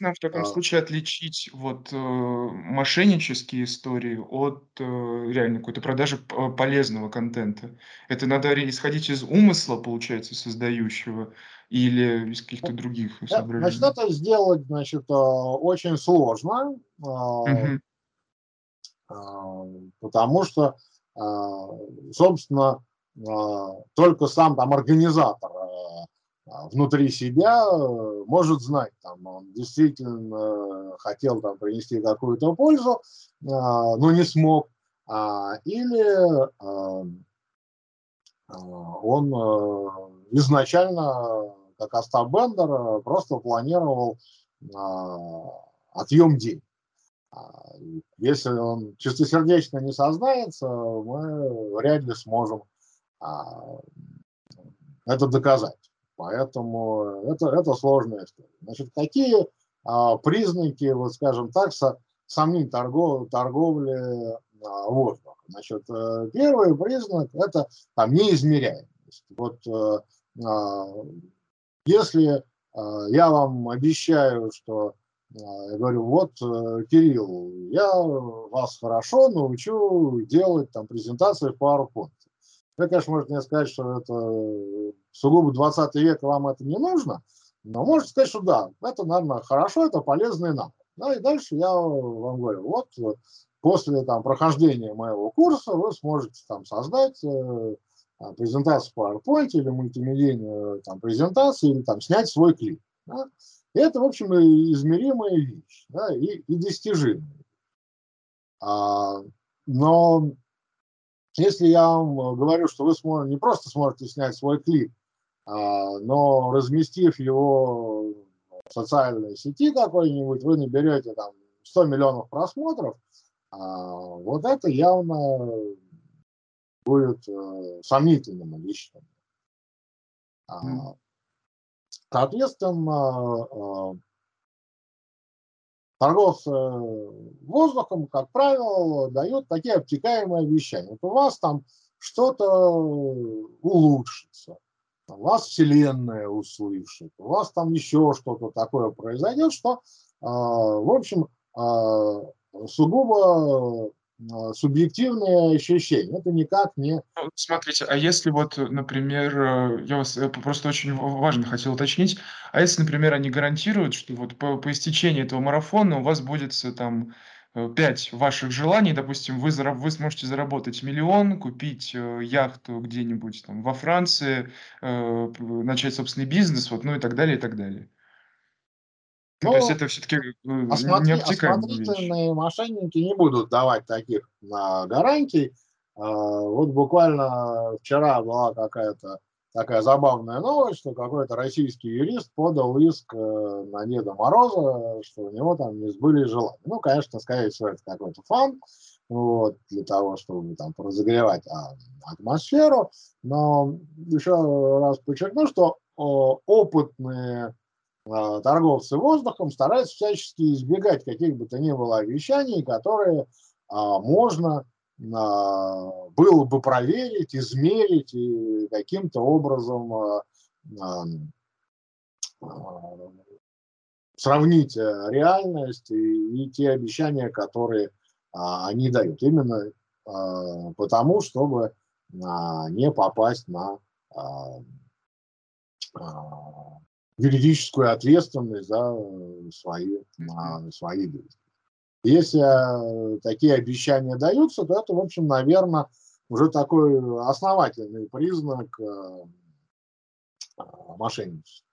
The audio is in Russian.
нам в таком А. случае отличить вот, э, мошеннические истории от, э, реальной какой-то продажи п полезного контента? Это надо ри исходить из умысла, получается, создающего или из каких-то других Э, значит, соображений? это сделать, значит, а, очень сложно, а, Мгм. а, потому что, а, собственно, а, только сам там организатор, а, внутри себя, э, может знать, там, он действительно хотел там принести какую-то пользу, а, но не смог, а, или, а, он, э, изначально, как Остап Бендер, э, просто планировал, а, отъем денег. А, если он чистосердечно не сознается, мы вряд ли сможем, а, это доказать. Поэтому это это сложная история. Значит, какие, а, признаки, вот скажем так, со сомнительной торго торговли, а, воздухом? Значит, э, первый признак- это там неизмеряемость. Вот, э, а, если, а, я вам обещаю, что, я говорю: "Вот, Кирилл, я вас хорошо научу делать там презентации в PowerPoint". Вы, конечно, можете мне сказать, что это сугубо 20 век, вам это не нужно, но можете сказать, что да, это, наверно, хорошо, это полезно и надо. Да, и дальше я вам говорю: вот, после там прохождения моего курса вы сможете там создать, э, презентацию в PowerPoint или мультимедийную там презентацию, или там снять свой клип, да. И это, в общем, измеримая вещь, да, и и достижимая. А, но если я вам говорю, что вы не просто сможете снять свой клип, а, но разместив его в социальной сети какой-нибудь, вы наберете там 100 миллионов просмотров, а, вот это явно будет, э, сомнительным лично. М. А, соответственно, а торговцы воздухом, как правило, дают такие обтекаемые обещания. Вот у вас там что-то улучшится, у вас Вселенная услышит, у вас там еще что-то такое произойдет, что, а, в общем, а, сугубо, субъективные ощущения. Это никак не Ну, смотрите, а если вот, например, э, я вас, э, просто очень важно хотел уточнить, а если, например, они гарантируют, что вот по по истечении этого марафона у вас там, э, 5 ваших желаний, допустим, вы зара вы сможете заработать 1 000 000, купить, э, яхту где-нибудь там во Франции, э, начать собственный бизнес, вот, ну и так далее, и так далее. Ну, то есть Ну это всё-таки, н осмотри необтекаемая вещь. осмотрительные мошенники не будут давать таких, а, гарантий. А, вот буквально вчера была какая-то такая забавная новость, что какой-то российский юрист подал иск, э, на Деда Мороза, что у него там не сбылись желания. Ну, конечно, скорее всего, это какой-то фан, вот, для того, чтобы там поразогревать, а, атмосферу. Но еще раз подчеркну, что, опытные, а, торговцы воздухом стараются всячески избегать каких бы то ни было обещаний, которые, а, можно, а, было бы проверить, измерить и каким-то образом, а, сравнить, э, реальность и те обещания, которые, они дают. Именно, потому, чтобы, не попасть на, юридическую ответственность за, э, свои, а, свои действия. Если, а, такие обещания даются, то это, в общем, наверно, уже такой основательный признак, мошенничества.